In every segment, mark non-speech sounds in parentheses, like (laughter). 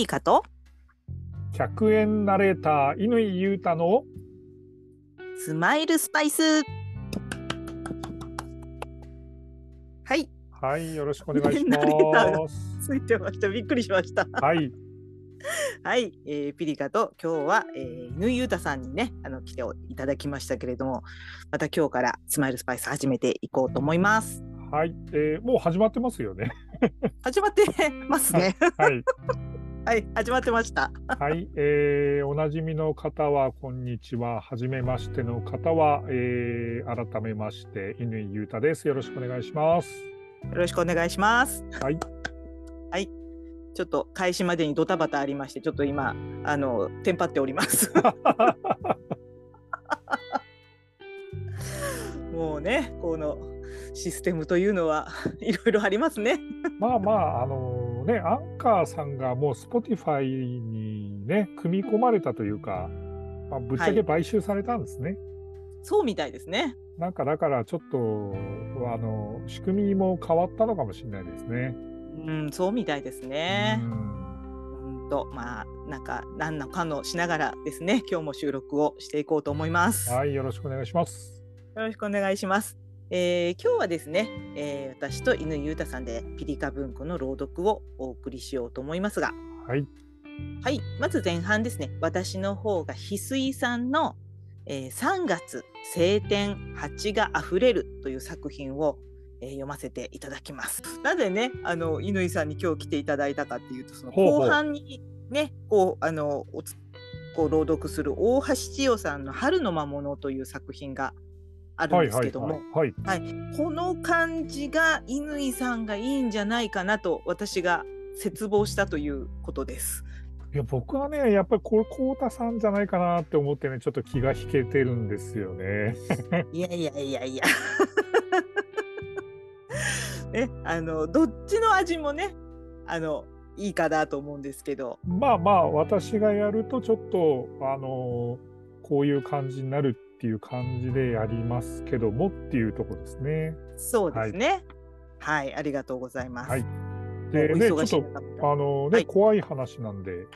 リカと？100円ナレーター乾裕太のスマイルスパイス。はい。はいよろしくお願いしまナレーターがす。(laughs) ついてました。びっくりしました。はい。(laughs) はい、えー、ピリカと今日は、えー、犬裕太さんにねあの来ていただきましたけれどもまた今日からスマイルスパイス始めていこうと思います。はい、えー、もう始まってますよね。(laughs) 始まってますね。はいはい始まってました。はい、えー、おなじみの方はこんにちは。はじめましての方は、えー、改めまして乾裕太です。よろしくお願いします。よろしくお願いします。はい。はい。ちょっと開始までにドタバタありましてちょっと今あのテンパっております。(laughs) もうねこのシステムというのはいろいろありますね。まあまああのねアンカーさんがもう Spotify にね組み込まれたというか、まあ、ぶっちゃけ買収されたんですね。そうみたいですね。なんかだからちょっとあの仕組みも変わったのかもしれないですね。うん、そうみたいですね。うんうんとまあなんか何のかのしながらですね今日も収録をしていこうと思います。よはい、よろしくお願いします。ろしくお願いします。えー今日はですね、えー私と犬裕太さんでピリカ文庫の朗読をお送りしようと思いますが、はい、はい、まず前半ですね。私の方が翡翠さんの、えー3月晴天蜂があふれるという作品を、えー読ませていただきます。なぜね、あの乾さんに今日来ていただいたかっていうと、そのほうほう後半にね、こうあのこう朗読する大橋千代さんの春の魔物という作品があるんですけども、はい、はい。この感じが乾さんがいいんじゃないかなと私が絶望したということです。いや、僕はね、やっぱりこれ、こうたさんじゃないかなって思ってね、ちょっと気が引けてるんですよね。いやいやいやいや。(laughs) ね、あのどっちの味もね、あのいいかなと思うんですけど、まあまあ、私がやると、ちょっと、あのこういう感じになるっていう感じでやりますけどもっていうとこですね。そうですね。はい、ありがとうございます。はいもでね、ちょっと、あのね、はい怖い話なんで、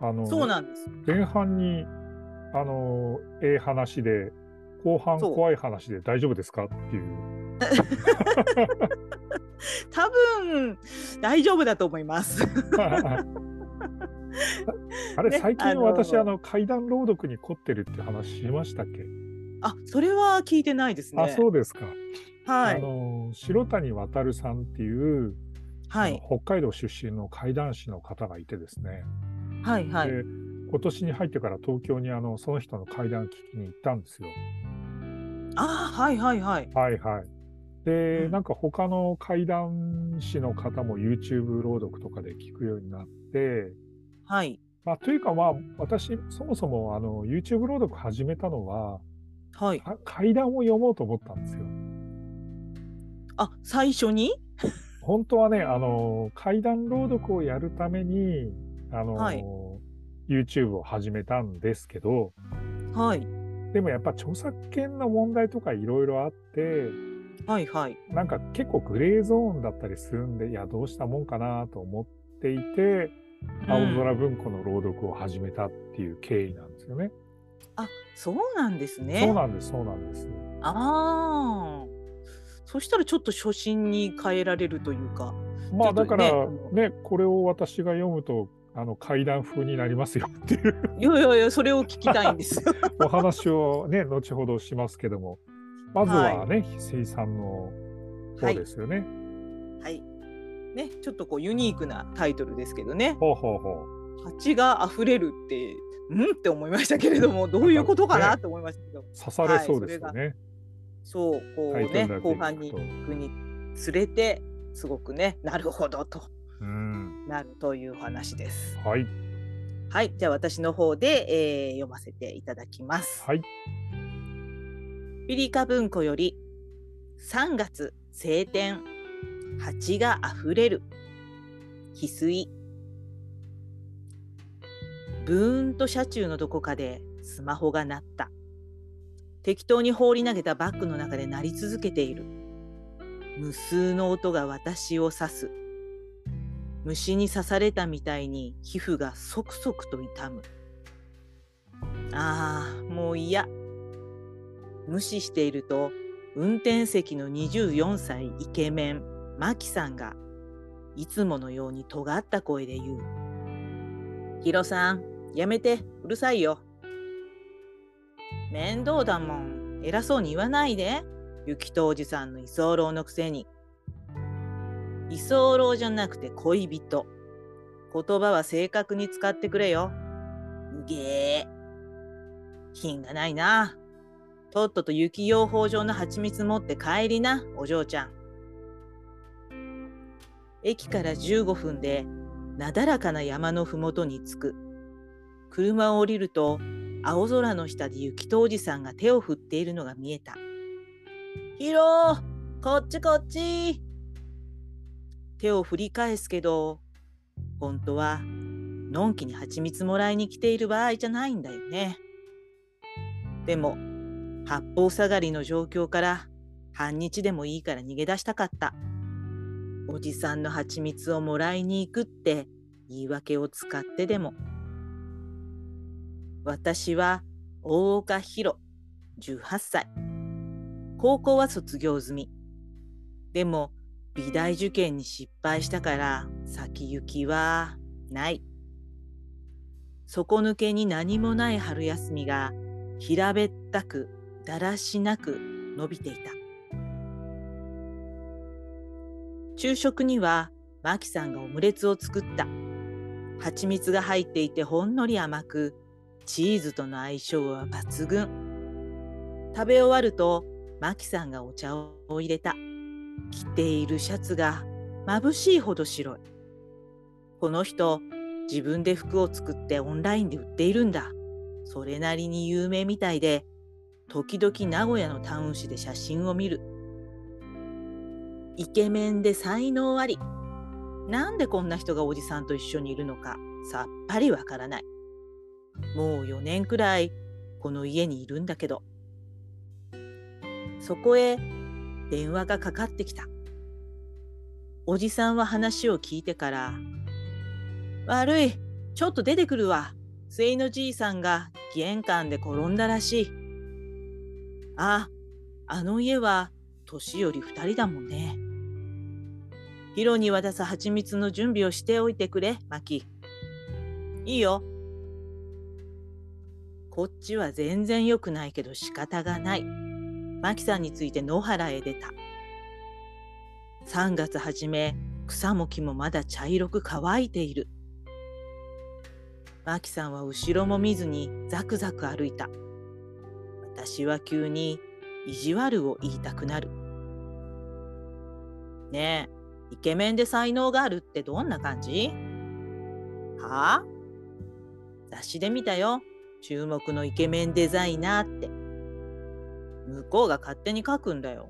あの、そうなんです。前半に、あの、ええ話で、後半怖い話で大丈夫ですかっていう。(laughs) 多分大丈夫だと思います。(laughs) あれ、ね最近私、あの、怪談朗読に凝ってるって話しましたっけ、あ、それは聞いてないですね。あ、そうですか。あはい。の、白谷渉さんっていう、あのはい。北海道出身の怪談師の方がいてですね、はい。はい。で今年に入ってから東京にあのその人の怪談聞きに行ったんですよ。あ、はい。はい。はい。はいはい。で、うんなんか他の怪談師の方も YouTube 朗読とかで聞くようになって、はい。まあ、というかまあ私そもそもあの YouTube 朗読始めたのははい。か怪談を読もうと思ったんですよ。あ、最初に？本当はねあの怪談朗読をやるためにあの、はい YouTube を始めたんですけどはい。でもやっぱ著作権の問題とかいろいろあってはい。はい。なんか結構グレーゾーンだったりするんでいやどうしたもんかなと思っていて、青空文庫の朗読を始めたっていう経緯なんですよね。そうなんですね。そうなんですそうなんです。ああ。そしたらちょっと初心に変えられるというか。まあだからねねこれを私が読むとあの怪談風になりますよっていういやいやいや、それを聞きたいんですよ。(laughs) お話をね後ほどしますけどもまずはね翡翠さんの方ですよね。はい。ね、ちょっとこうユニークなタイトルですけどね。ほうほうほう。蜂が溢れるって、うんって思いましたけれども、どういうことかなって思いましたけど。刺されそうですよね。そう、こうね後半に行くにつれて、すごくね、なるほどとうん。なるという話です。はいはい、じゃあ私の方で、えー読ませていただきます。はいピリカ文庫より3月晴天蜂があふれる。翡翠。ブーンと車中のどこかでスマホが鳴った。適当に放り投げたバッグの中で鳴り続けている。無数の音が私を指す。虫に刺されたみたいに皮膚がそくそくと痛む。ああ、もう嫌。無視していると、運転席の24歳イケメン、マキさんが、いつものように尖った声で言う。ヒロさん、やめて、うるさいよ。面倒だもん。偉そうに言わないで。雪とおじさんの居候のくせに。居候じゃなくて恋人。言葉は正確に使ってくれよ。うげえ。品がないな。とっとと雪養蜂場の蜂蜜持って帰りな、お嬢ちゃん。駅から15分で、なだらかな山のふもとに着く。車を降りると、青空の下で雪とおじさんが手を振っているのが見えた。ヒロこっちこっち手を振り返すけど、本当は、のんきに蜂蜜もらいに来ている場合じゃないんだよね。でも、八方下がりの状況から半日でもいいから逃げ出したかった。おじさんの蜂蜜をもらいに行くって言い訳を使ってでも。私は大岡弘、18歳。高校は卒業済み。でも、美大受験に失敗したから先行きはない。底抜けに何もない春休みが平べったくだらしなく伸びていた昼食にはマキさんがオムレツを作った。蜂蜜が入っていてほんのり甘くチーズとの相性は抜群。食べ終わるとマキさんがお茶を入れた。着ているシャツが眩しいほど白い。この人自分で服を作ってオンラインで売っているんだ。それなりに有名みたいで、時々名古屋のタウン誌で写真を見る。イケメンで才能あり。なんでこんな人がおじさんと一緒にいるのかさっぱりわからない。もう4年くらいこの家にいるんだけど。そこへ電話がかかってきた。おじさんは話を聞いてから、悪い、ちょっと出てくるわ。末のじいさんが玄関で転んだらしい。あ、あの家は年寄り二人だもんね。ヒロに渡す蜂蜜の準備をしておいてくれ、マキ。いいよ。こっちは全然良くないけど仕方がない。マキさんについて野原へ出た。3月初め、草も木もまだ茶色く乾いている。マキさんは後ろも見ずにザクザク歩いた。私は急に意地悪を言いたくなる。ねえ、イケメンで才能があるってどんな感じ？はあ？雑誌で見たよ。注目のイケメンデザイナーって。向こうが勝手に書くんだよ。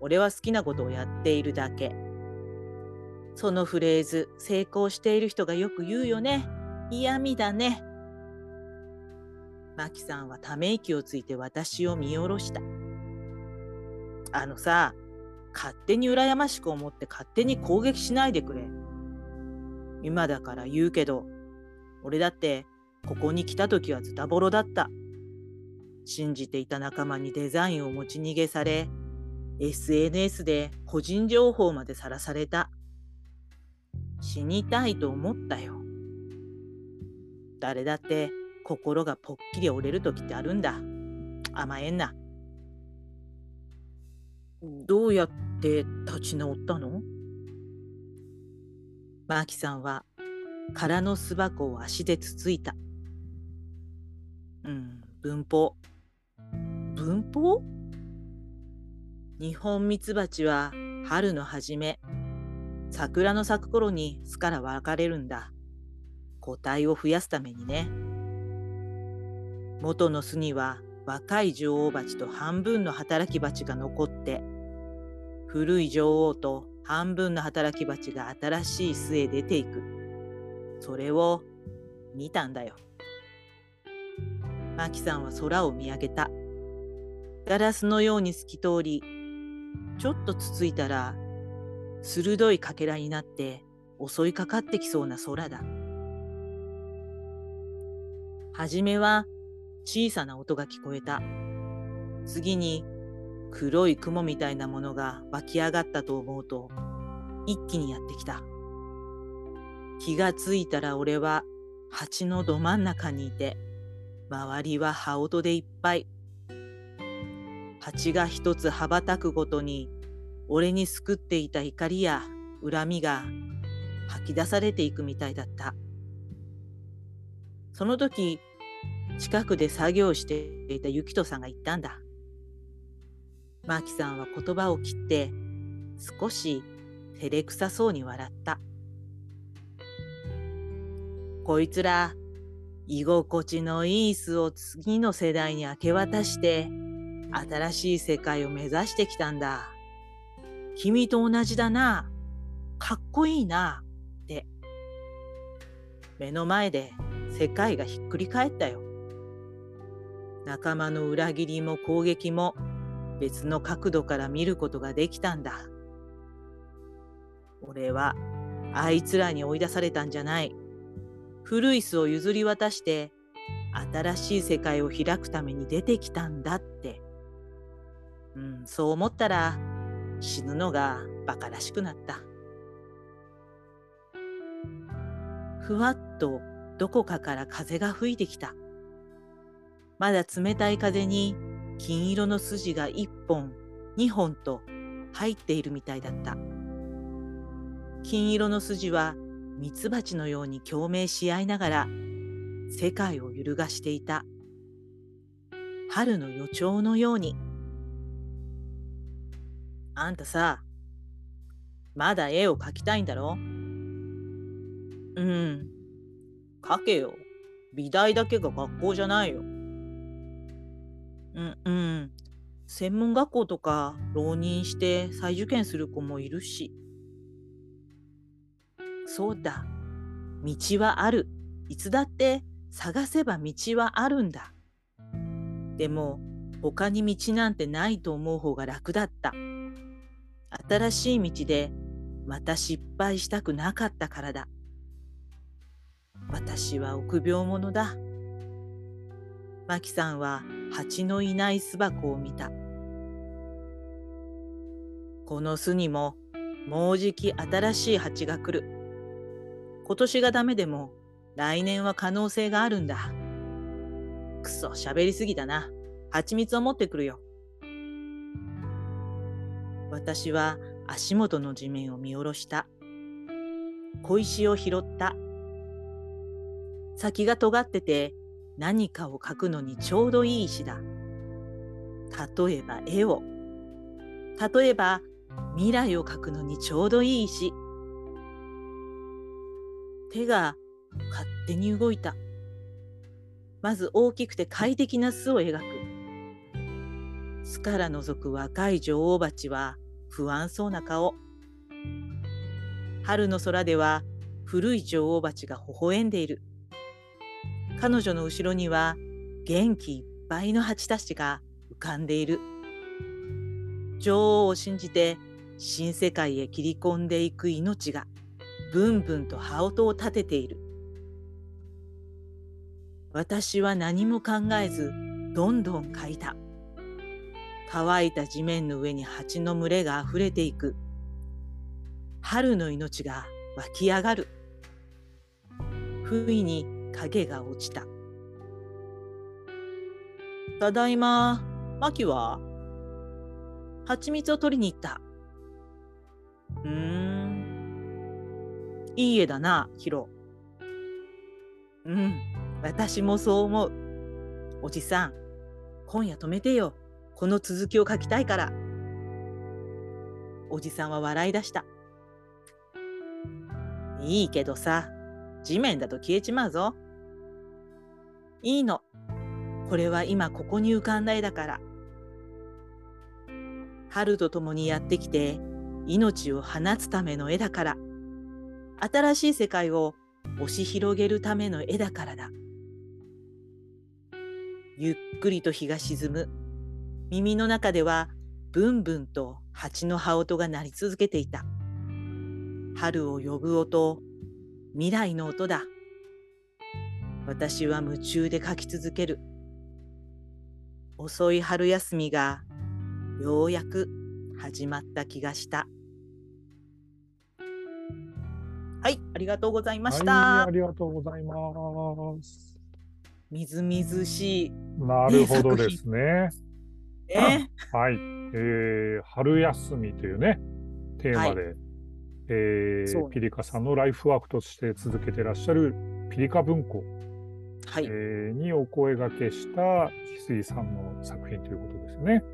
俺は好きなことをやっているだけ。そのフレーズ、成功している人がよく言うよね。嫌味だね。マキさんはため息をついて私を見下ろした。あのさ、勝手に羨ましく思って勝手に攻撃しないでくれ。今だから言うけど、俺だってここに来た時はズタボロだった。信じていた仲間にデザインを持ち逃げされ、SNS で個人情報までさらされた。死にたいと思ったよ。誰だって心がぽっきり折れる時ってあるんだ。甘えんな。どうやって立ち直ったの？マーキさんは空の巣箱を足でつついた。うん、文法。文法？日本ミツバチは春の初め、桜の咲く頃に巣から分かれるんだ。個体を増やすためにね。元の巣には若い女王蜂と半分の働き蜂が残って、古い女王と半分の働き蜂が新しい巣へ出ていく。それを見たんだよ。マキさんは空を見上げた。ガラスのように透き通り、ちょっとつついたら、鋭いかけらになって襲いかかってきそうな空だ。はじめは小さな音が聞こえた。次に黒い雲みたいなものが湧き上がったと思うと一気にやってきた。気がついたら俺は蜂のど真ん中にいて、周りは羽音でいっぱい。蜂が一つ羽ばたくごとに、俺に救っていた怒りや恨みが吐き出されていくみたいだった。その時、近くで作業していたゆきとさんが言ったんだ。マキさんは言葉を切って、少し照れくさそうに笑った。こいつら、居心地のいい巣を次の世代に明け渡して、新しい世界を目指してきたんだ。君と同じだな。かっこいいな。って。目の前で世界がひっくり返ったよ。仲間の裏切りも攻撃も別の角度から見ることができたんだ。俺はあいつらに追い出されたんじゃない。古い巣を譲り渡して新しい世界を開くために出てきたんだって。うん、そう思ったら死ぬのが馬鹿らしくなった。ふわっとどこかから風が吹いてきた。まだ冷たい風に金色の筋が一本、二本と入っているみたいだった。金色の筋はミツバチのように共鳴し合いながら世界を揺るがしていた。春の予兆のように。あんたさ、まだ絵を描きたいんだろ？うん。描けよ。美大だけが学校じゃないよ。うんうん。専門学校とか浪人して再受験する子もいるし。そうだ。道はある。いつだって探せば道はあるんだ。でも、他に道なんてないと思う方が楽だった。新しい道でまた失敗したくなかったからだ。私は臆病者だ。マキさんは蜂のいない巣箱を見た。この巣にももうじき新しい蜂が来る。今年がダメでも来年は可能性があるんだ。くそ、喋りすぎだな。蜂蜜を持ってくるよ。私は足元の地面を見下ろした。小石を拾った。先が尖ってて何かを描くのにちょうどいい石だ。例えば絵を。例えば未来を描くのにちょうどいい石。手が勝手に動いた。まず大きくて快適な巣を描く。巣から覗く若い女王蜂は不安そうな顔。春の空では古い女王蜂が微笑んでいる。彼女の後ろには元気いっぱいの蜂たちが浮かんでいる。女王を信じて新世界へ切り込んでいく命がブンブンと羽音を立てている。私は何も考えず、どんどん書いた。乾いた地面の上に蜂の群れが溢れていく。春の命が湧き上がる。不意に影が落ちた。ただいま、マキは蜂蜜を取りに行った。うーん。いい絵だな、ヒロ。うん、私もそう思う。おじさん、今夜止めてよ。この続きを書きたいから。おじさんは笑い出した。いいけどさ、地面だと消えちまうぞ。いいの。これは今ここに浮かんだ絵だから。春と共にやってきて命を放つための絵だから。新しい世界を押し広げるための絵だからだ。ゆっくりと日が沈む。耳の中ではブンブンと蜂の羽音が鳴り続けていた。春を呼ぶ音、未来の音だ。私は夢中で書き続ける。遅い春休みがようやく始まった気がした。はい、ありがとうございました。はい、ありがとうございます。みずみずしい。なるほどですね。ね、はい、えー、春休みというね、テーマで、はえーピリカさんのライフワークとして続けてらっしゃるピリカ文庫、はい、えーにお声掛けした翡翠さんの作品ということですよね。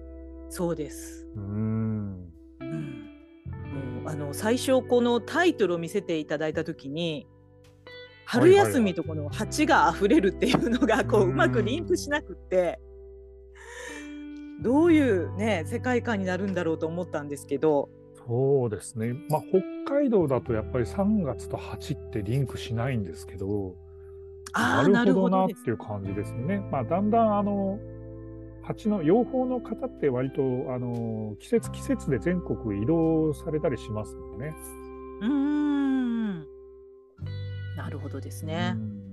そうです。うーん。うん、もうあの最初このタイトルを見せていただいたときに春休みとこの蜂が溢れるっていうのがこううんうまくリンクしなくってどういうね世界観になるんだろうと思ったんですけどそうですね。まあ、北海道だとやっぱり3月と8ってリンクしないんですけど、ああななるほどなっていう感じですね。まあ、だんだんあの蜂の養蜂の方って割とあの季節季節で全国移動されたりしますもんね。うーんなるほどですね。うん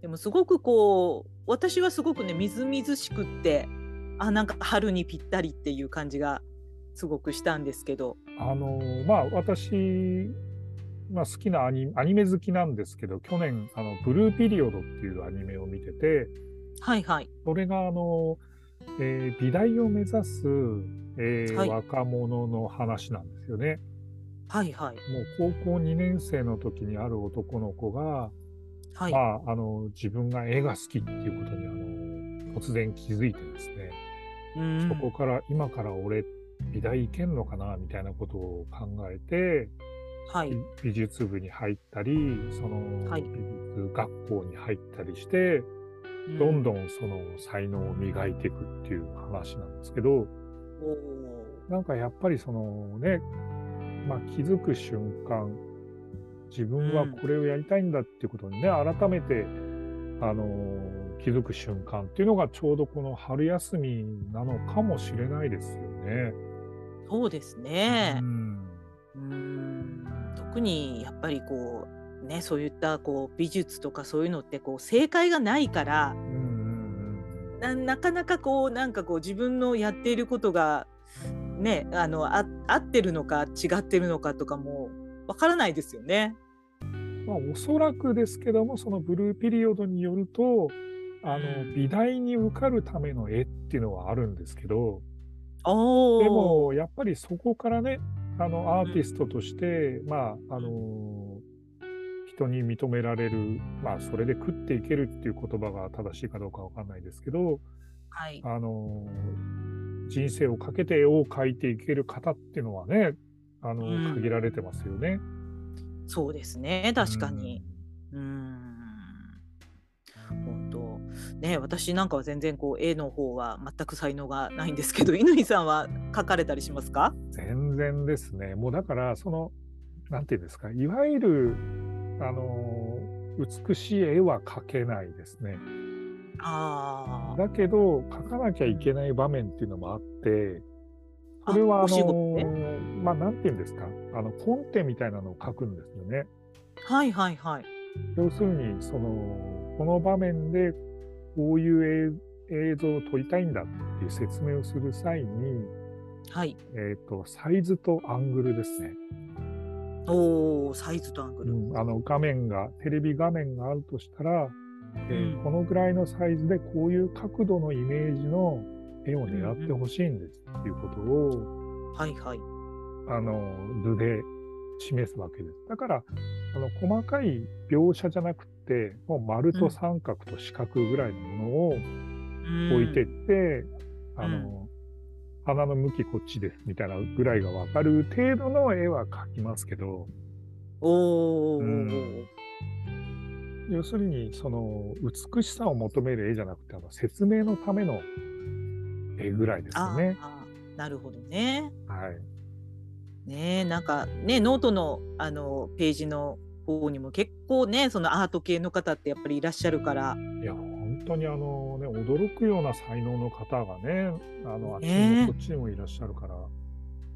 でもすごくこう私はすごくねみずみずしくってあなんか春にぴったりっていう感じがすごくしたんですけどあのまあ私、まあ、好きなアニアニメ好きなんですけど去年あの「ブルーピリオド」っていうアニメを見ててはいはい。それがあの、えー美大を目指す、えーはい。若者の話なんですよね。はいはい。もう高校2年生の時にある男の子が、はい、まあ、あの自分が絵が好きっていうことにあの突然気づいてですね、うん。そこから今から俺美大行けんのかなみたいなことを考えて、はい。美術部に入ったりそのはい。美術学校に入ったりして、どんどんその才能を磨いていくっていう話なんですけどなんかやっぱりそのね、まあ、気づく瞬間自分はこれをやりたいんだっていうことにね、改めて、あのー気づく瞬間っていうのがちょうどこの春休みなのかもしれないですよね。そうですうね。ん。うん特にやっぱりこうねそういったこう美術とかそういうのってこう正解がないからうんうんななかなかこうなんかこう自分のやっていることがねあのあ合ってるのか違ってるのかとかもわからないですよね。うんまあ、おそらくですけどもそのブルーピリオドによるとあのうん。美大に受かるための絵っていうのはあるんですけどでもやっぱりそこからねあのアーティストとして、まああの人に認められる、まあ、それで食っていけるっていう言葉が正しいかどうかわかんないですけど、はい。あの人生をかけて絵を描いていける方っていうのはねあの、うん。限られてますよね。そうですね確かに。うん。本当ね私なんかは全然こう絵の方は全く才能がないんですけど乾さんは描かれたりしますか？全然ですね。もうだから、その、なんていうんですか、いわゆる、あの、美しい絵は描けないですね。あだけど、描かなきゃいけない場面っていうのもあって、それは、あのね、まあ、なんていうんですか、あの、コンテみたいなのを描くんですよね。はいはいはい。要するに、その、この場面で、こういう映映像を撮りたいんだっていう説明をする際に、はい。えっ、と、サイズとアングルですね。おおサイズとアングル。うん、あの画面がテレビ画面があるとしたら、えーうんこのぐらいのサイズでこういう角度のイメージの絵を狙ってほしいんですっていうことを、はいはい。あの図で示すわけです。だからあの細かい描写じゃなくてもう丸と三角と四角ぐらいのものを置いてって、あの花の向きこっちですみたいなぐらいが分かる程度の絵は描きますけど、おお、うん。要するにその美しさを求める絵じゃなくてあの説明のための絵ぐらいですね。あなるほどね。はい、ねえなんかねノートのあのページの方にも結構ねそのアート系の方ってやっぱりいらっしゃるから。いや本当にあの、ね、驚くような才能の方がねあのあっちにねもこっちにもいらっしゃるから、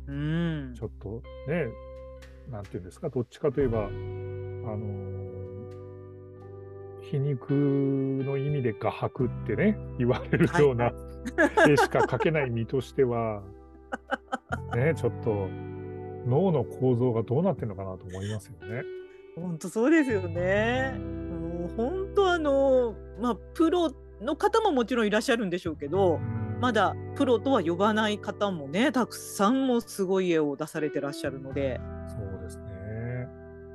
うんち。ょっとねなんていうんですか、どっちかといえば、あの皮肉の意味で画伯ってね、言われるような絵しか描けない身としては、(laughs) ね、ちょっと脳の構造がどうなってるのかなと思いますよね。本当そうですよね。もう本当あのまあプロの方ももちろんいらっしゃるんでしょうけど、まだプロとは呼ばない方もねたくさんもすごい絵を出されてらっしゃるので。そうですね。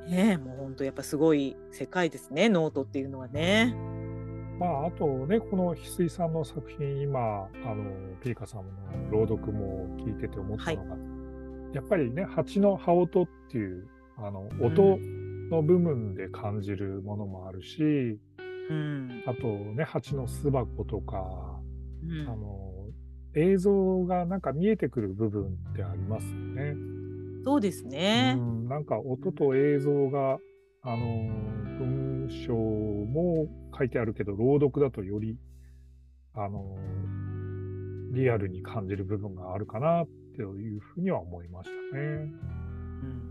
ねもう本当やっぱすごい世界ですねノートっていうのはね。まあ、あとね、このヒスイさんの作品、今、あの、ピーカさんの朗読も聞いてて思ったのが、はい、やっぱりね、蜂の羽音っていう、あの、音の部分で感じるものもあるし、うん、あとね、蜂の巣箱とか、うん、あの、映像がなんか見えてくる部分ってありますよね。そうですね。うん、なんか音と映像があの文章も書いてあるけど朗読だとよりあのリアルに感じる部分があるかなっていうふうには思いましたね。うん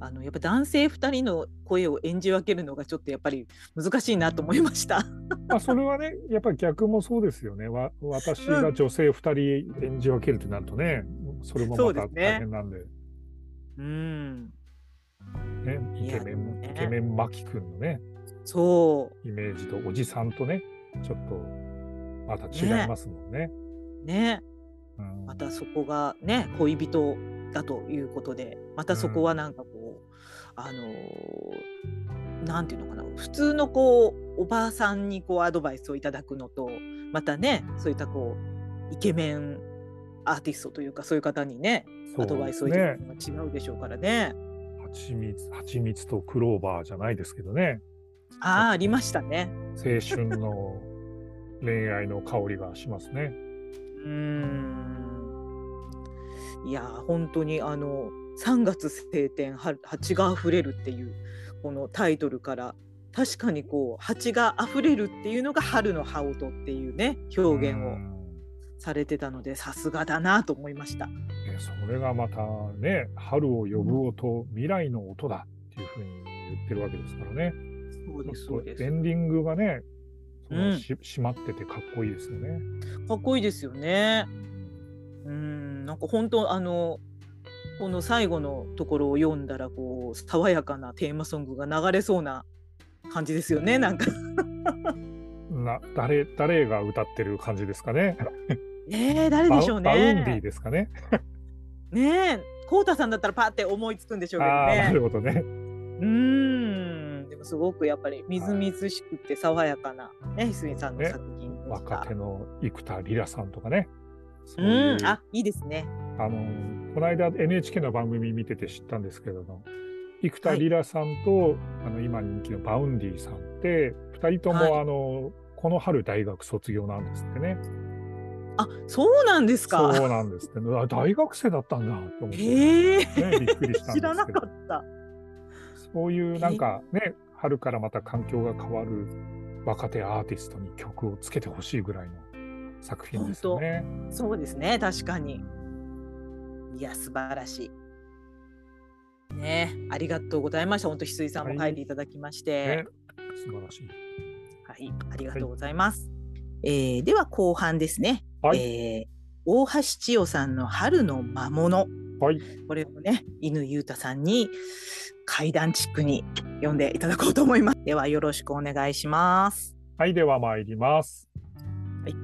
あのやっぱ男性2人の声を演じ分けるのがちょっとやっぱり難しいなと思いました。まあそれはねやっぱり逆もそうですよね。わ私が女性2人演じ分けるとなるとね、うん、それもまた大変なんで。うでね、うんね、イケメン、ね、イケメンマキ君のね、そう。イメージとおじさんとね、ちょっとまた違いますもんね。ね。ねうん、またそこがね、恋人だということで、またそこはなんかこう、うん、あのー、なんていうのかな、普通のこう、おばあさんにこうアドバイスをいただくのと、またね、そういったこう、イケメンアーティストというか、そういう方にね、アドバイスをいただくのが違うでしょうからね。蜂蜜、蜂蜜とクローバーじゃないですけどね。ああ、ありましたね。青春の恋愛の香りがしますね。(laughs) うん。いや、本当にあの、3月晴天、蜂が溢れるっていう、このタイトルから、確かにこう、蜂が溢れるっていうのが春の羽音っていうね、表現をされてたので、さすがだなと思いました。それがまたね、春を呼ぶ音、未来の音だっていうふうに言ってるわけですからね。そうです、そうです。エンディングがね、そのし、うん、締まっててかっこいいですよね。かっこいいですよね。うん、なんか本当あの、この最後のところを読んだら、こう、爽やかなテーマソングが流れそうな感じですよね、なんかな誰誰が歌ってる感じですかね。(laughs) えー、誰でしょうね。 Vaundy ですかね。(laughs) ねえ、こうたさんだったらパって思いつくんでしょうけどね。なるほどね。うん、でもすごくやっぱりみずみずしくて爽やかなね、ヒスイさんの作品で、ね、若手の幾田りらさんとかね。ういううん、あ、いいですね。あの、この間 NHK の番組見てて知ったんですけれども、幾田りらさんと、はい、あの今人気の Vaundy さんって2人とも、はい、あのこの春大学卒業なんですってね。あ、そうなんですか？そうなんですね。大学生だったんだと思って、ね、びっくりしたんですけど。知らなかった。そういうなんかね、春からまた環境が変わる若手アーティストに曲をつけてほしいぐらいの作品ですよね。そうですね、確かに。いや、素晴らしい。ね、ありがとうございました。本当、翡翠さんも書いていただきまして。はいね、素晴らしい。はい、ありがとうございます。はい、えー、では後半ですね。はい、えー、大橋千代さんの春の魔物。はい、これをね、犬裕太さんに階段チックに読んでいただこうと思います。ではよろしくお願いします。はい、では参ります。はい。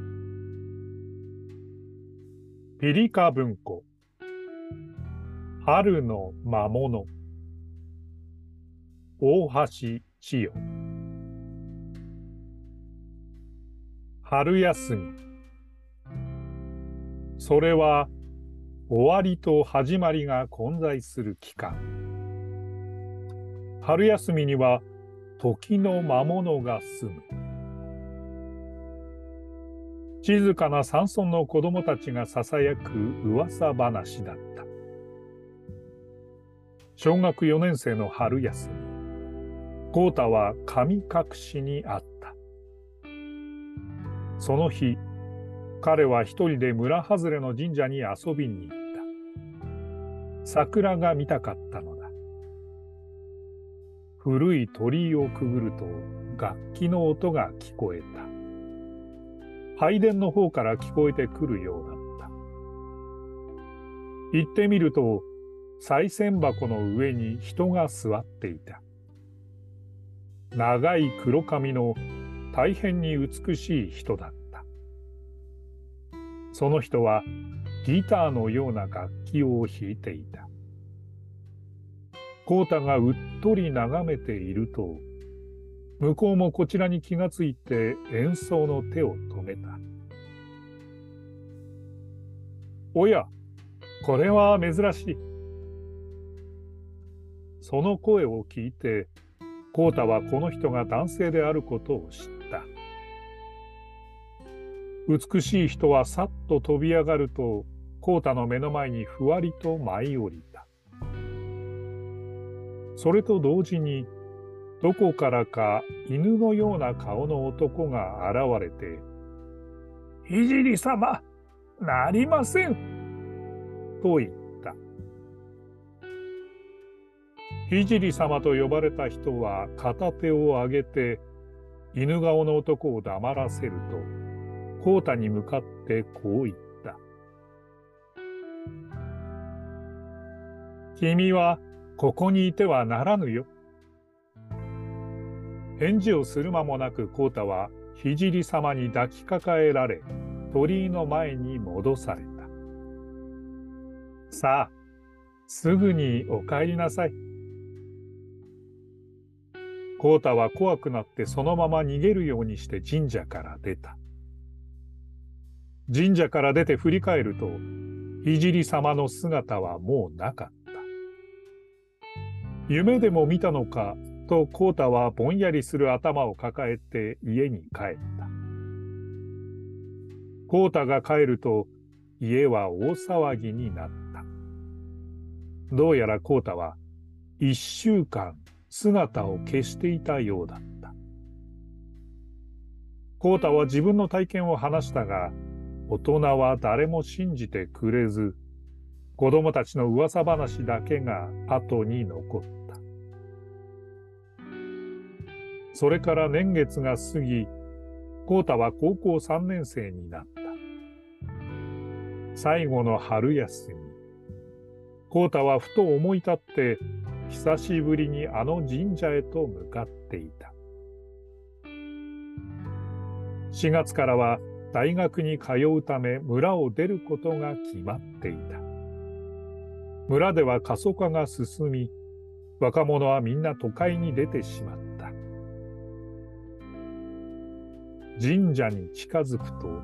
ピリカ文庫。春の魔物。大橋千代。春休み。それは終わりと始まりが混在する期間。春休みには時の魔物が住む。静かな山村の子供たちがささやく噂話だった。小学4年生の春休み、豪太は神隠しにあった。その日、彼は一人で村外れの神社に遊びに行った。桜が見たかったのだ。古い鳥居をくぐると楽器の音が聞こえた。拝殿の方から聞こえてくるようだった。行ってみると、賽銭箱の上に人が座っていた。長い黒髪の大変に美しい人だった。その人はギターのような楽器を弾いていた。コータがうっとり眺めていると、向こうもこちらに気がついて演奏の手を止めた。おや、これは珍しい。その声を聞いて、コータはこの人が男性であることを知った。美しい人はさっと飛び上がると、コータの目の前にふわりと舞い降りた。それと同時に、どこからか犬のような顔の男が現れて、ひじり様、なりません。と言った。ひじり様と呼ばれた人は片手を上げて、犬顔の男を黙らせると、コータに向かってこう言った。君はここにいてはならぬよ。返事をする間もなくコータは聖様に抱きかかえられ鳥居の前に戻された。さあ、すぐにお帰りなさい。コータは怖くなってそのまま逃げるようにして神社から出た。神社から出て振り返ると、聖様の姿はもうなかった。夢でも見たのかとコータはぼんやりする頭を抱えて家に帰った。コータが帰ると家は大騒ぎになった。どうやらコータは一週間姿を消していたようだった。コータは自分の体験を話したが、大人は誰も信じてくれず、子供たちの噂話だけが後に残った。それから年月が過ぎ、コータは高校3年生になった。最後の春休み、コータはふと思い立って、久しぶりにあの神社へと向かっていた。4月からは大学に通うため村を出ることが決まっていた。村では過疎化が進み、若者はみんな都会に出てしまった。神社に近づくと、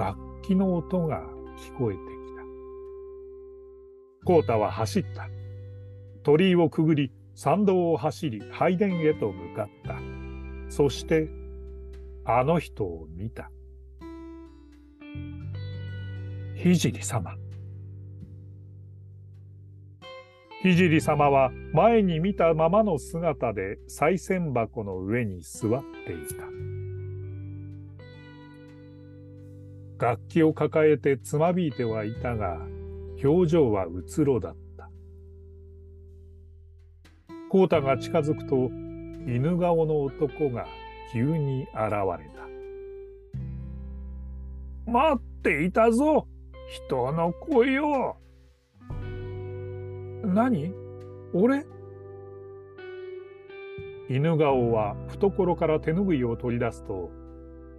楽器の音が聞こえてきた。コータは走った。鳥居をくぐり、参道を走り、拝殿へと向かった。そして、あの人を見た。聖様。聖様は前に見たままの姿で賽銭箱の上に座っていた。楽器を抱えてつまびいてはいたが、表情はうつろだった。コータが近づくと、犬顔の男が急に現れた。待っていたぞ人の声を何？俺？犬顔は懐から手ぬぐいを取り出すと、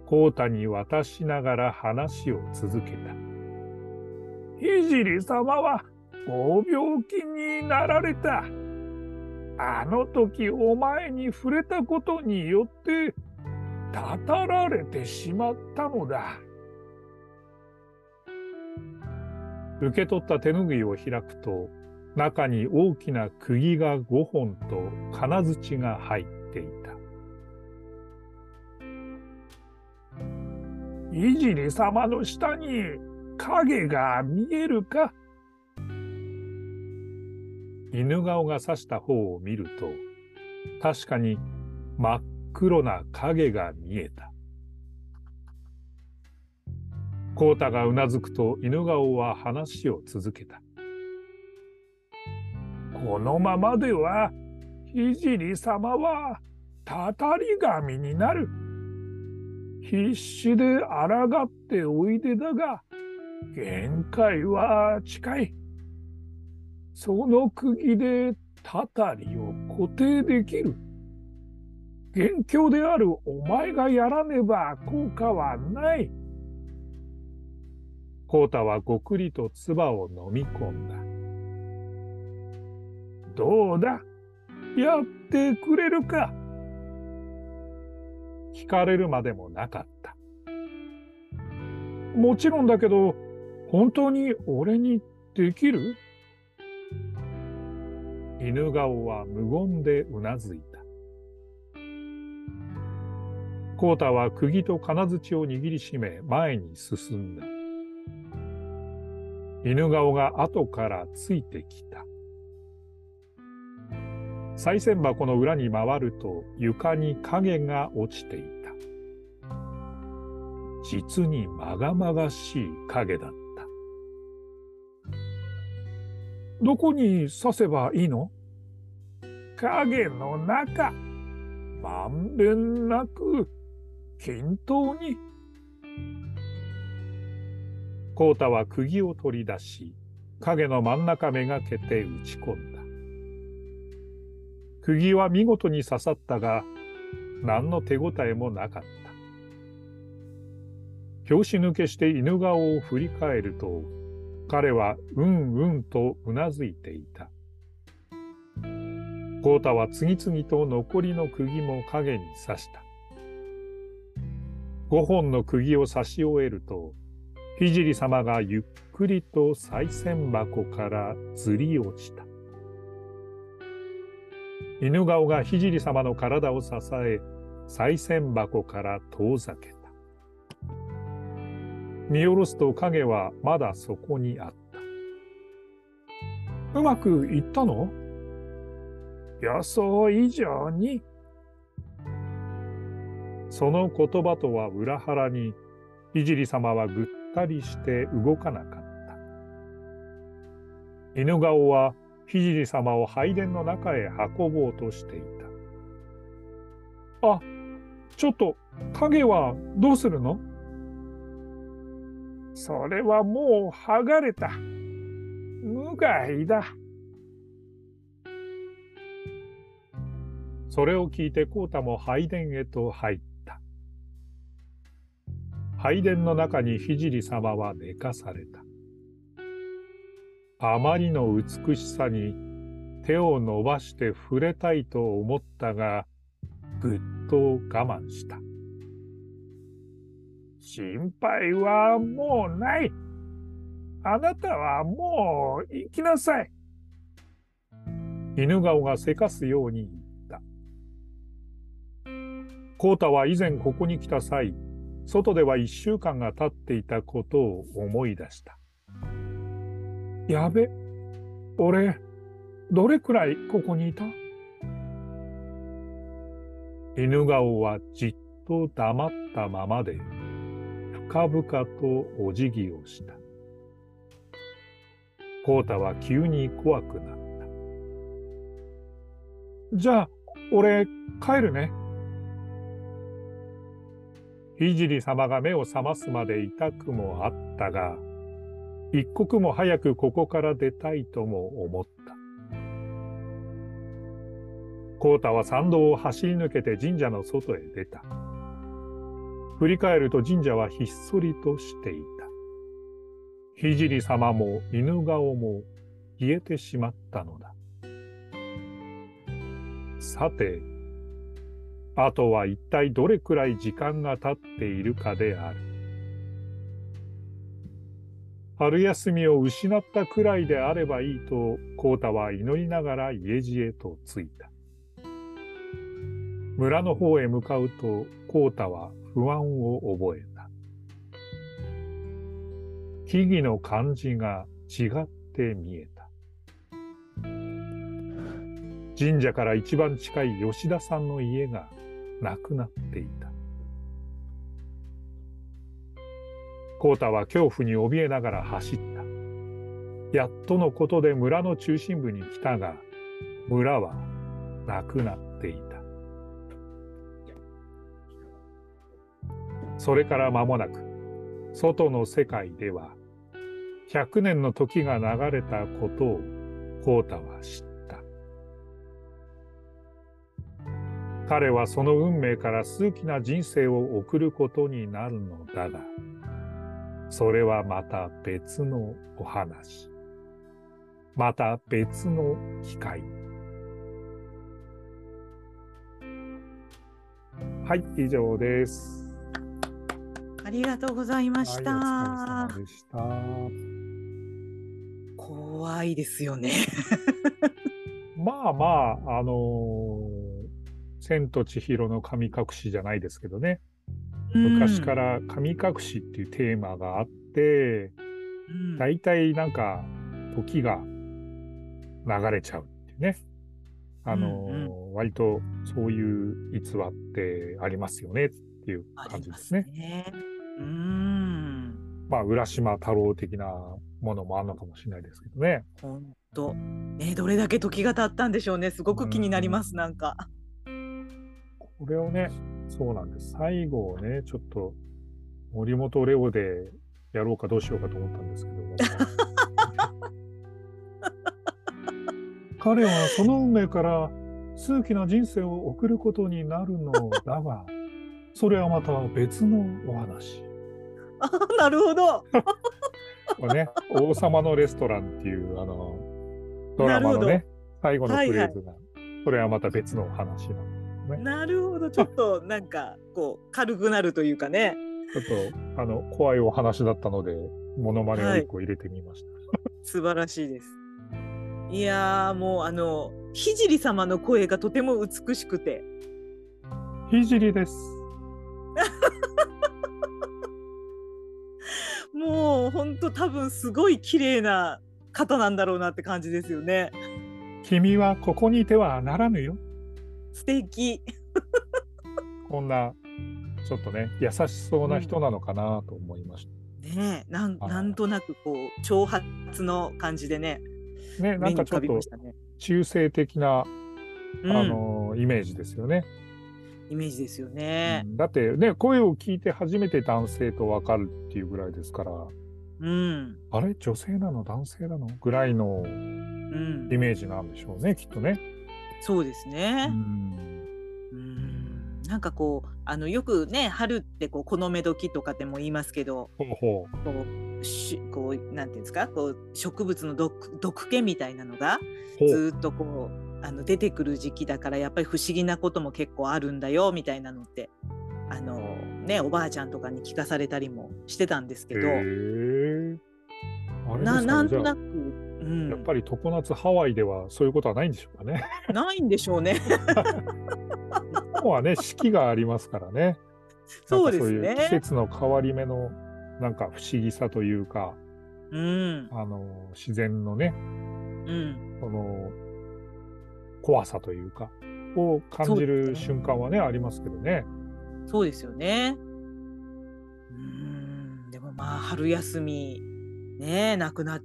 コータに渡しながら話を続けた。聖様はご病気になられた。あの時お前に触れたことによってたたられてしまったのだ。受け取った手ぬぐいを開くと中に大きな釘が5本と金槌が入っていた。いじり様の下に影が見えるか？犬顔が指した方を見ると、確かに真っ黒な影が見えた。コータがうなずくと犬顔は話を続けた。このままでは、聖様はたたり神になる。必死で抗っておいでだが、限界は近い。その釘でたたりを固定できる。元凶であるお前がやらねば効果はない。コータはごくりと唾を飲み込んだ。どうだ？やってくれるか？聞かれるまでもなかった。もちろんだけど、本当に俺にできる？犬顔は無言でうなずいた。コータは釘と金槌を握りしめ前に進んだ。犬顔が後からついてきた。賽銭箱の裏に回ると床に影が落ちていた。実にまがまがしい影だった。どこに刺せばいいの？影の中、まんべんなく、均等に。コータは釘を取り出し、影の真ん中めがけて打ち込んだ。釘は見事に刺さったが、何の手応えもなかった。拍子抜けして犬顔を振り返ると、彼はうんうんとうなずいていた。コータは次々と残りの釘も影に刺した。五本の釘を刺し終えると、聖様がゆっくりと賽銭箱からずり落ちた。犬顔が聖様の体を支え、賽銭箱から遠ざけた。見下ろすと影はまだそこにあった。うまくいったの？予想以上に。その言葉とは裏腹に、聖様はぐったりして動かなかった。犬顔は聖様を拝殿の中へ運ぼうとしていた。あ、ちょっと影はどうするの？それはもう剥がれた。無害だ。それを聞いてコータも拝殿へと入った。拝殿の中に聖様は寝かされた。あまりの美しさに手を伸ばして触れたいと思ったが、ぐっと我慢した。心配はもうない。あなたはもう行きなさい。犬顔がせかすように言った。コータは以前ここに来た際、外では一週間が経っていたことを思い出した。やべ、俺、どれくらいここにいた？犬顔はじっと黙ったままで深々とお辞儀をした。コータは急に怖くなった。じゃあ、俺、帰るね。聖様が目を覚ますまで痛くもあったが、一刻も早くここから出たいとも思った。コータは参道を走り抜けて神社の外へ出た。振り返ると神社はひっそりとしていた。聖様も犬顔も消えてしまったのだ。さて、あとは一体どれくらい時間が経っているかである。春休みを失ったくらいであればいいと、コータは祈りながら家路へと着いた。村の方へ向かうと、コータは不安を覚えた。木々の感じが違って見えた。神社から一番近い吉田さんの家がなくなっていた。コータは恐怖に怯えながら走った。やっとのことで村の中心部に来たが、村はなくなった。それから間もなく、外の世界では、100年の時が流れたことをコータは知った。彼はその運命から数奇な人生を送ることになるのだが、それはまた別のお話。また別の機会。はい、以上です。ありがとうございました。はい、した。怖いですよね (laughs) まあまあ、あのー、千と千尋の神隠しじゃないですけどね。昔から神隠しっていうテーマがあって、大体、なんか時が流れちゃうっていうね。あの、うんうん、割とそういう逸話ってありますよねっていう感じですね。ねうんまあ、浦島太郎的なものもあるのかもしれないですけどね。本当。ね、どれだけ時が経ったんでしょうね。すごく気になります、んなんか。これをね、そうなんです。最後をね、ちょっと森本レオでやろうかどうしようかと思ったんですけども。(laughs) 彼はその運命から数奇な人生を送ることになるのだが、それはまた別のお話。あなるほど。ね、王様のレストランっていうあのドラマのね、最後のフレーズが、はいはい、これはまた別のお話なの、ね、なるほど、ちょっと (laughs) なんかこう軽くなるというかね。ちょっとあの怖いお話だったので、ものまねを1個入れてみました。はい、素晴らしいです。いやもうあの聖様の声がとても美しくて。聖です。(laughs) もう本当多分すごい綺麗な方なんだろうなって感じですよね。君はここにいてはならぬよ。素敵。こんなちょっとね優しそうな人なのかなと思いました。うん、ねなんなんとなくこう挑発の感じでね。ねなんかちょっと中性的な、うん、あのイメージですよね。イメージですよね、うん、だってね声を聞いて初めて男性と分かるっていうぐらいですから、うん、あれ？女性なの？男性なの？ぐらいのイメージなんでしょうね、きっとね。そうですね。うん。なんかこうあのよくね春ってこうこのめ時とかでも言いますけど。ほうほう。こうしこうなんていうんですか？こう植物の毒毒気みたいなのがずっとこうあの出てくる時期だからやっぱり不思議なことも結構あるんだよみたいなのってあのねおばあちゃんとかに聞かされたりもしてたんですけど。ななんとなく、うん、やっぱり常夏ハワイではそういうことはないんでしょうかね。ないんでしょうね。本はね、四季がありますからね。(laughs) そうですね。季節の変わり目のなんか不思議さというか、うん、あの自然のね、うん、その怖さというかを感じる瞬間はね、ね、ありますけどね。そうですよね。うんでもまあ春休みねなくなっ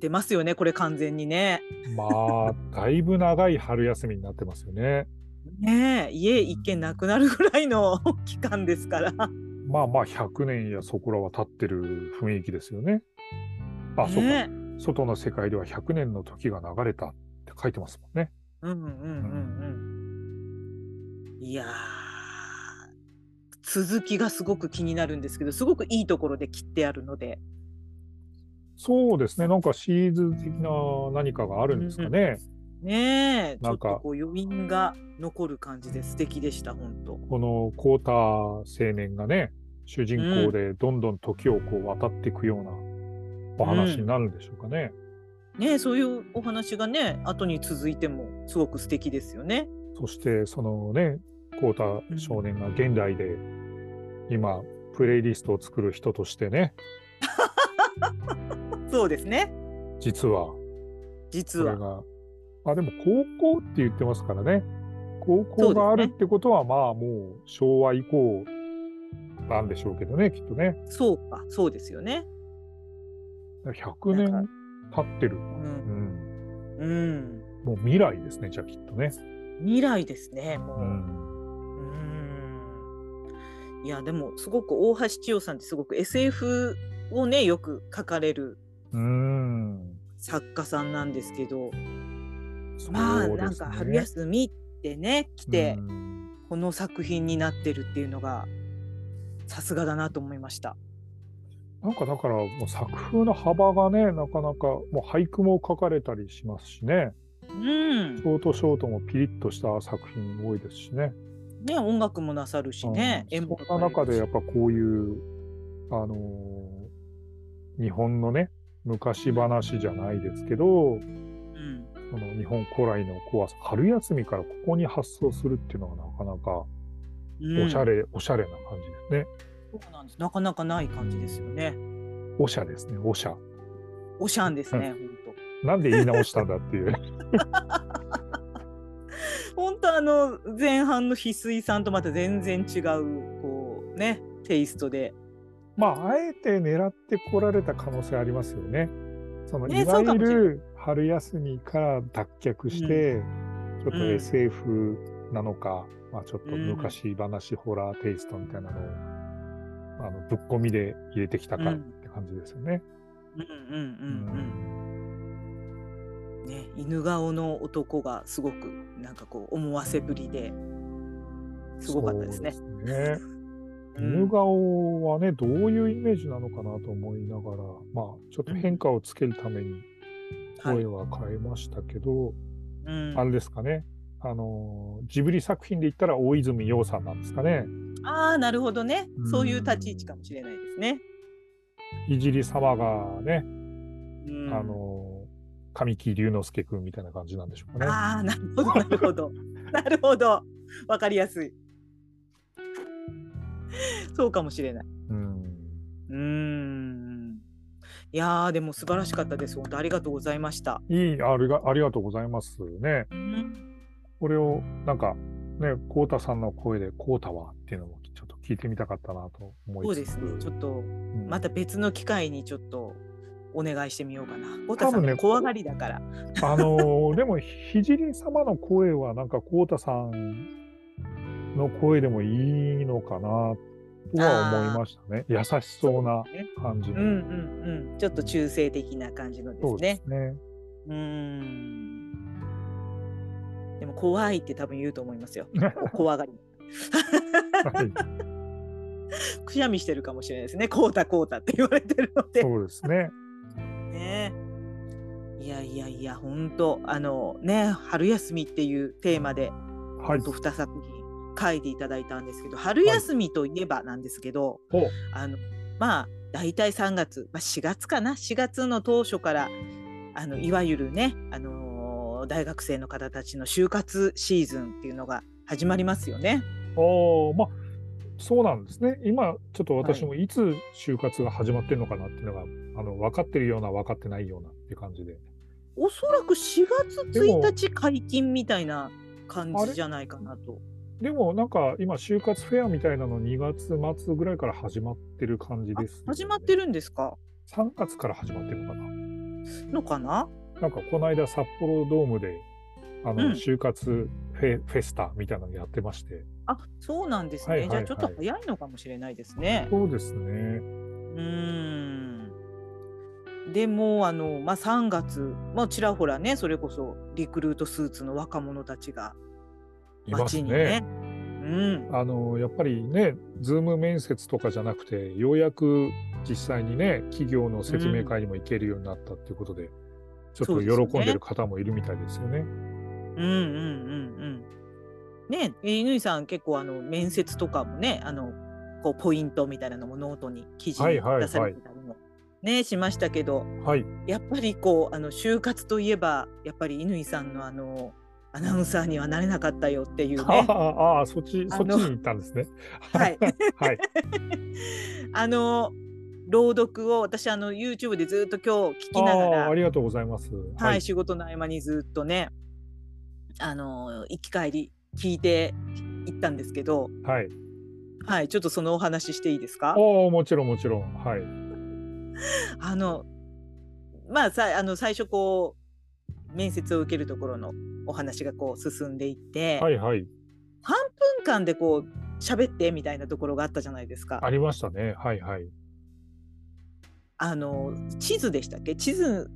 てますよねこれ完全にね。まあだいぶ長い春休みになってますよね。ねえ家一軒なくなるぐらいの期間ですから。まあまあ100年やそこらは経ってる雰囲気ですよね。あ、ね、そうか。外の世界では100年の時が流れたって書いてますもんね。うんうんうんうん。いや続きがすごく気になるんですけど、すごくいいところで切ってあるので。そうですね。なんかシリーズ的な何かがあるんですかね。うんうんねえ、なんかこう余韻が残る感じで素敵でした、本当。このコータ青年がね、主人公でどんどん時をこう渡っていくようなお話になるんでしょうかね。うん、ねそういうお話がね、後に続いてもすごく素敵ですよね。そしてそのね、コータ少年が現代で今、プレイリストを作る人としてね。(laughs) そうですね。実は。実は。あでも高校って言ってますからね。高校があるってことは、まあもう昭和以降なんでしょうけどね、きっとね。そうか、そうですよね。100年経ってる。うん。うん、もう未来ですね、じゃあきっとね。未来ですねもう。うんうんいやでもすごく大橋千代さんってすごく SF をねよく書かれるうん作家さんなんですけど、まあねなんか春休みってね来て、うんこの作品になってるっていうのがさすがだなと思いました。なんかだからもう作風の幅がねなかなかもう俳句も書かれたりしますしね。うん。ショートショートもピリッとした作品多いですしね。ね音楽もなさるしね、うん。絵もそんな中でやっぱこういう、あのー日本のね昔話じゃないですけどうん。その日本古来の怖さ春休みからここに発想するっていうのはなかなかうんおしゃれ、おしゃれな感じですね。そうなんですなかなかない感じですよね。おしゃですね、おしゃ。おしゃんですね、なんで言い直したんだっていう。(laughs) 本当あの前半の翡翠さんとまた全然違うこうねテイストで。まあ、あえて狙ってこられた可能性ありますよね。そのねいわゆる春休みから脱却して、ちょっとうん SF なのか、まあ、ちょっと昔話、ホラーテイストみたいなのをあのぶっ込みで入れてきたかって感じですよね。うんうんうんうん。ね犬顔の男がすごくなんかこう思わせぶりですごかったですね。すね。うん。犬顔はね、どういうイメージなのかなと思いながら、まあ、ちょっと変化をつけるために声は変えましたけど、うん。あれですかね、あのジブリ作品で言ったら大泉洋さんなんですかね。ああなるほどねうんそういう立ち位置かもしれないですね。いじり様がね、うんあの神木隆之介君みたいな感じなんでしょうかね。ああなるほどなるほど (laughs) なるほどわかりやすい。そうかもしれない。うんうーん。いやーでも素晴らしかったです。本当ありがとうございました。いいありが、ありがとうございますね。うんこれをなんか、ね、コウタさんの声で、コウタはっていうのもちょっと聞いてみたかったなと思い。そうですね。ちょっとうんまた別の機会にちょっとお願いしてみようかな。太田さん多分ねも怖がりだから。あのー (laughs) でも、ひじり様の声は、なんか、こうたさんの声でもいいのかな、とは思いましたね。優しそうなね感じの。うんうんうん。ちょっと中性的な感じのですそうでね。すね。うーん。でも怖いって多分言うと思いますよ。(laughs) 怖がり。はい、(laughs) くしゃみしてるかもしれないですね。こうたこうたって言われてるので。そうですね。ねいやいやいや本当あのね春休みっていうテーマではい本。当2作品書いていただいたんですけど春休みといえばなんですけど、ほうあのまあ大体3月、まあ、4月かな？4月の当初からあのいわゆるね、あのー大学生の方たちの就活シーズンっていうのが始まりますよね。おーまあ、そうなんですね。今、ちょっと私もいつ就活が始まってるのかなっていうのが、あの分かってるような、分かってないようなっていう感じで。おそらく4月でも1日解禁みたいな感じじゃないかなと。でも、なんか今、就活フェアみたいなの2月末ぐらいから始まってる感じあです、始まってるんですか？3月から始まってるのかな。のかな？なんかこの間札幌ドームであの、うん。就活フェフェスタみたいなのやってまして。あそうなんですね、はいはいはい。じゃあちょっと早いのかもしれないですね。そうですね。うーん。でもあの、まあ、3月、まあ、ちらほらねそれこそリクルートスーツの若者たちがいます街にねね。うん、あのやっぱりねズーム面接とかじゃなくてようやく実際にね企業の説明会にも行けるようになったっていうことで、ちょっと喜んでる方もいるみたいですよね。うんうんうんうん。ねえ乾さん結構あの面接とかもねあのこうポイントみたいなのもノートに記事に出されてたりも、ねしましたけどはい。やっぱりこうあの就活といえばやっぱり乾さんのあのアナウンサーにはなれなかったよっていうあね。(laughs) ああそっちそっちに行ったんですね。はい。はい。(laughs) あの朗読を私あの YouTube でずっと今日聞きながらありがとうございます。はい、仕事の合間にずっとねあの行き帰り聞いていったんですけど、はい。はい、ちょっとそのお話ししていいですか？ああもちろんもちろん。はい。あのまあさあの最初こう面接を受けるところのお話がこう進んでいって、はいはい。3分間でこう喋ってみたいなところがあったじゃないですか。ありましたね。はいはい。あの地図でしたっけ？地図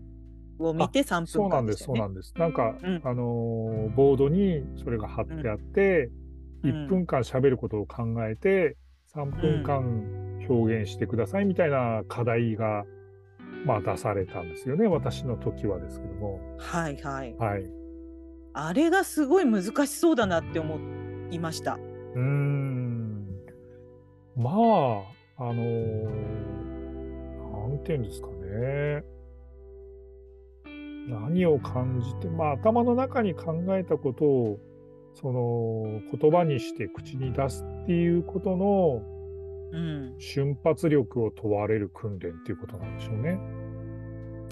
を見て3分そうなんです。そうなんです。なんか、うんあのーボードにそれが貼ってあって、うん1分間喋ることを考えて、3分間表現してくださいみたいな課題が、まあ出されたんですよね。私の時はですけども。はいはい。はい。あれがすごい難しそうだなって思いました。うーん。まあ、あのーていうんですかね。何を感じて、まあ頭の中に考えたことを、その言葉にして口に出すっていうことのうん。瞬発力を問われる訓練っていうことなんでしょうね。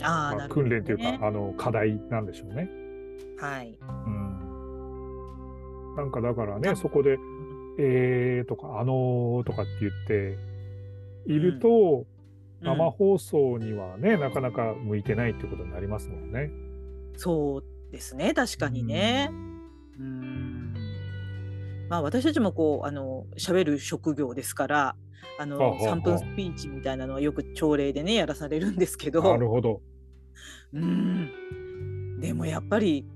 ああ。訓練というか、あの課題なんでしょうね。はい。うん。なんかだからね、そこで、えーとか、あのーとかって言っていると、生放送にはね、なかなか向いてないってことになりますもんね。そうですね。確かにね。うん。まあ私たちもこうあの喋る職業ですからあのはあはあはあ。3分スピーチみたいなのはよく朝礼でねやらされるんですけど。なるほど。うん。でもやっぱり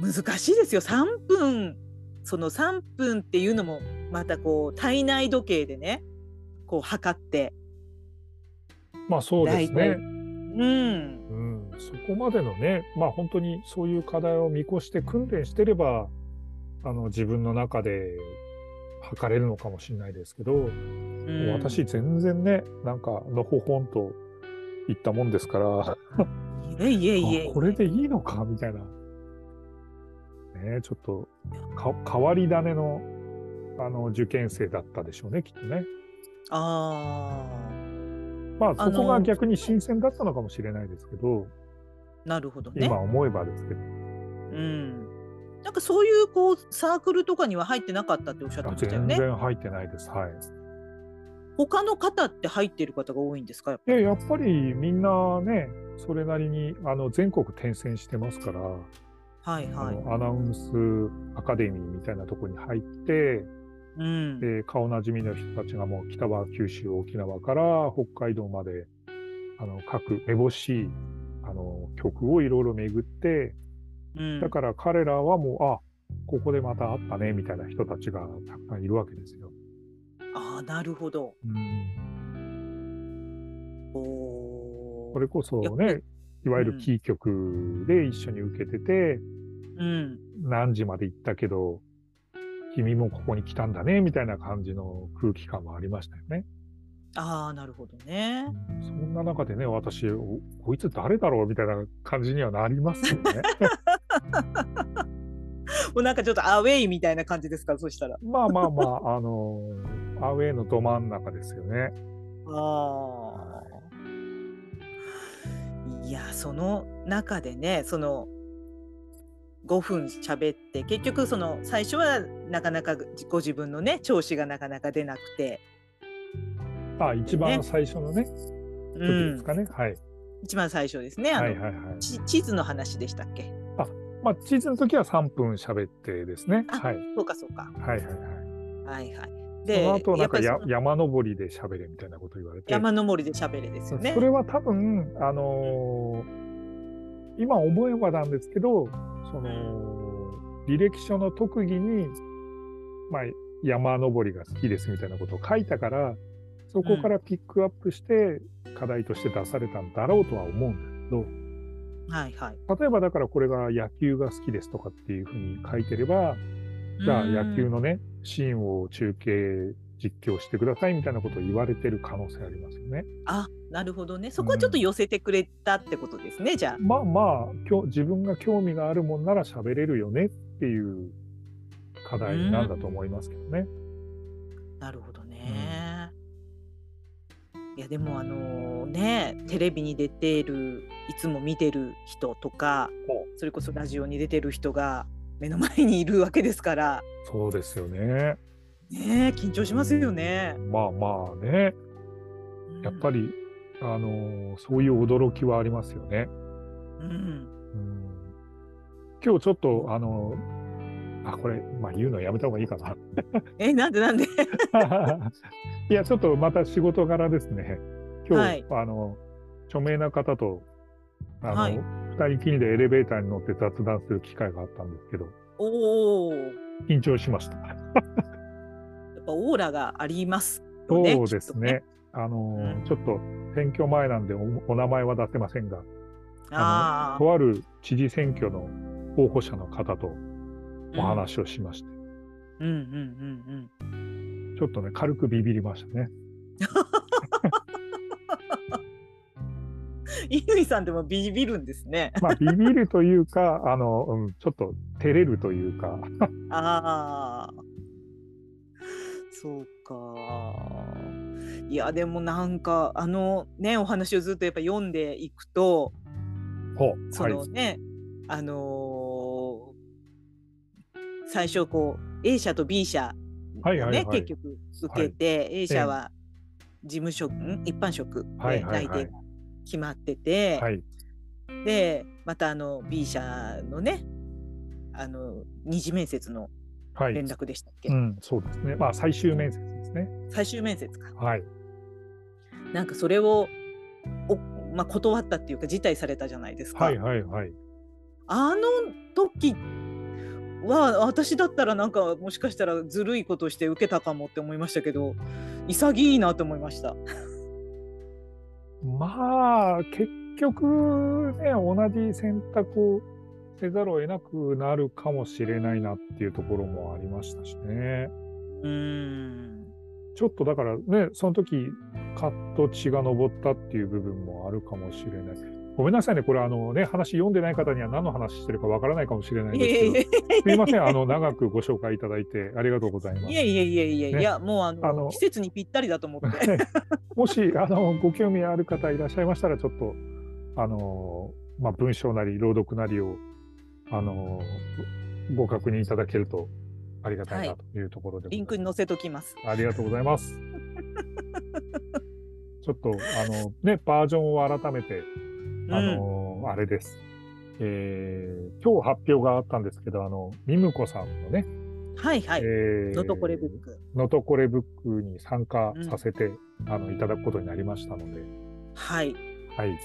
難しいですよ。3分その3分っていうのもまたこう体内時計でねこう測ってまあそうですね。うんうん、そこまでのね、まあ本当にそういう課題を見越して訓練してれば、あの自分の中で測れるのかもしれないですけど、うん私全然ね、なんかのほほんと言ったもんですから、いえいえいえあこれでいいのかみたいな。ねちょっとか変わり種のあの受験生だったでしょうね、きっとね。あまあそこが逆に新鮮だったのかもしれないですけど、あなるほどね。今思えばですけど、うん。なんかそういうこうサークルとかには入ってなかったっておっしゃってあましたよね。全然入ってないです。はい。他の方って入ってる方が多いんですか？やっぱでやっぱりみんなね、それなりにあの全国転戦してますから、はいはい。アナウンスアカデミーみたいなところに入って、うん。で顔なじみの人たちがもう北は九州、沖縄から北海道まであの各めぼしいあの曲をいろいろ巡って、うんだから彼らはもう、あここでまた会ったねみたいな人たちがたくさんいるわけですよ。ああなるほど。うん、おそれこそね、いわゆるキー局で一緒に受けてて、うん。何時まで行ったけど、君もここに来たんだねみたいな感じの空気感もありましたよね。ああなるほどね。そんな中でね、私、おこいつ誰だろうみたいな感じにはなりますよね。(laughs) もうなんかちょっとアウェイみたいな感じですかそしたら。まあまあまあ、あのアウェーのど真ん中ですよね。ああ。いやその中でねその5分喋って結局その最初はなかなかご自分のね調子がなかなか出なくて、あ、一番最初のね、う時でんすかね。はい。一番最初ですねあの、はいはいはい。ち地図の話でしたっけ？まあ、地図の時は3分喋ってですね。あはい。そうかそうかはいはいはい。はいはいそでの後なんかや山登りで喋れみたいなこと言われて。山登りで喋れですよねそれは多分、あのー今思えばなんですけど、その、履歴書の特技に、まあ、山登りが好きですみたいなことを書いたから、そこからピックアップして課題として出されたんだろうとは思うんだはいはい。けど、例えばだからこれが野球が好きですとかっていうふうに書いてれば、じゃあ野球のね、シーンを中継実況してくださいみたいなことを言われてる可能性ありますよね。あなるほどね。そこはちょっと寄せてくれたってことですね、じゃあ。まあまあ、今日自分が興味があるもんなら喋れるよねっていう課題なんだと思いますけどね。なるほどね。いやでもあのねテレビに出てるいつも見てる人とかほそれこそラジオに出てる人が目の前にいるわけですから。そうですよね。ねえ緊張しますよね。まあまあね、やっぱり、あのそういう驚きはありますよね。うん、うん、今日ちょっと、あの、あ、これ、まあ言うのやめた方がいいかな。え、なんでなんで？(laughs) いや、ちょっとまた仕事柄ですね。今日、はいあの、著名な方と、あの、はい二人きりでエレベーターに乗って雑談する機会があったんですけど、お緊張しました。っぱオーラがありますよね。そうですきっとね。。あの、うんちょっと選挙前なんでおお名前は出せませんが、ああ。とある知事選挙の候補者の方とお話をしまして、うんうんうんうん。ちょっとね、軽くビビりましたね。(laughs) 乾さんでもビビるんですね。まあ、ビビるというか、あの、うん、ちょっと照れるというか、(laughs) ああ。そうか。いや、でもなんか、あのね、お話をずっとやっぱ読んでいくと、そのね、あのー最初こう A 社と B 社はいはいはい。結局受けて、A 社は事務職、ん一般職はいではいはい。内定が決まってて、はい、でまたあの B 社のねあの二次面接のはい、連絡でしたっけ、うん、そうですね。まあ、最終面接ですね。最終面接かはい。なんかそれをお、まあ、断ったっていうか辞退されたじゃないですか。はいはいはい。あの時は私だったらなんかもしかしたらずるいことして受けたかもって思いましたけど潔いなと思いました。(laughs) まあ、結局ね、同じ選択をせざるを得なくなるかもしれないなっていうところもありましたしね。うーんちょっとだからね、その時、カッと血が上ったっていう部分もあるかもしれない。ごめんなさいね、これあのね、話読んでない方には何の話してるかわからないかもしれないんですけど、すいません、あの、長くご紹介いただいてありがとうございますい。やいやいやいやいねや、もうあのあの季節にぴったりだと思って。もし、あの、ご興味ある方いらっしゃいましたら、ちょっと、あの、まあ、文章なり、朗読なりを、あの、ご確認いただけるとありがたいなはというところでございリンクに載せときます。ありがとうございます。(laughs) ちょっと、あの、ね、バージョンを改めて、あの、あれです。えー今日発表があったんですけど、あの、ミムコさんのね、うん、はいはい。えーのとこれブック。のとこれブックに参加させて、あのいただくことになりましたので、はい。はい。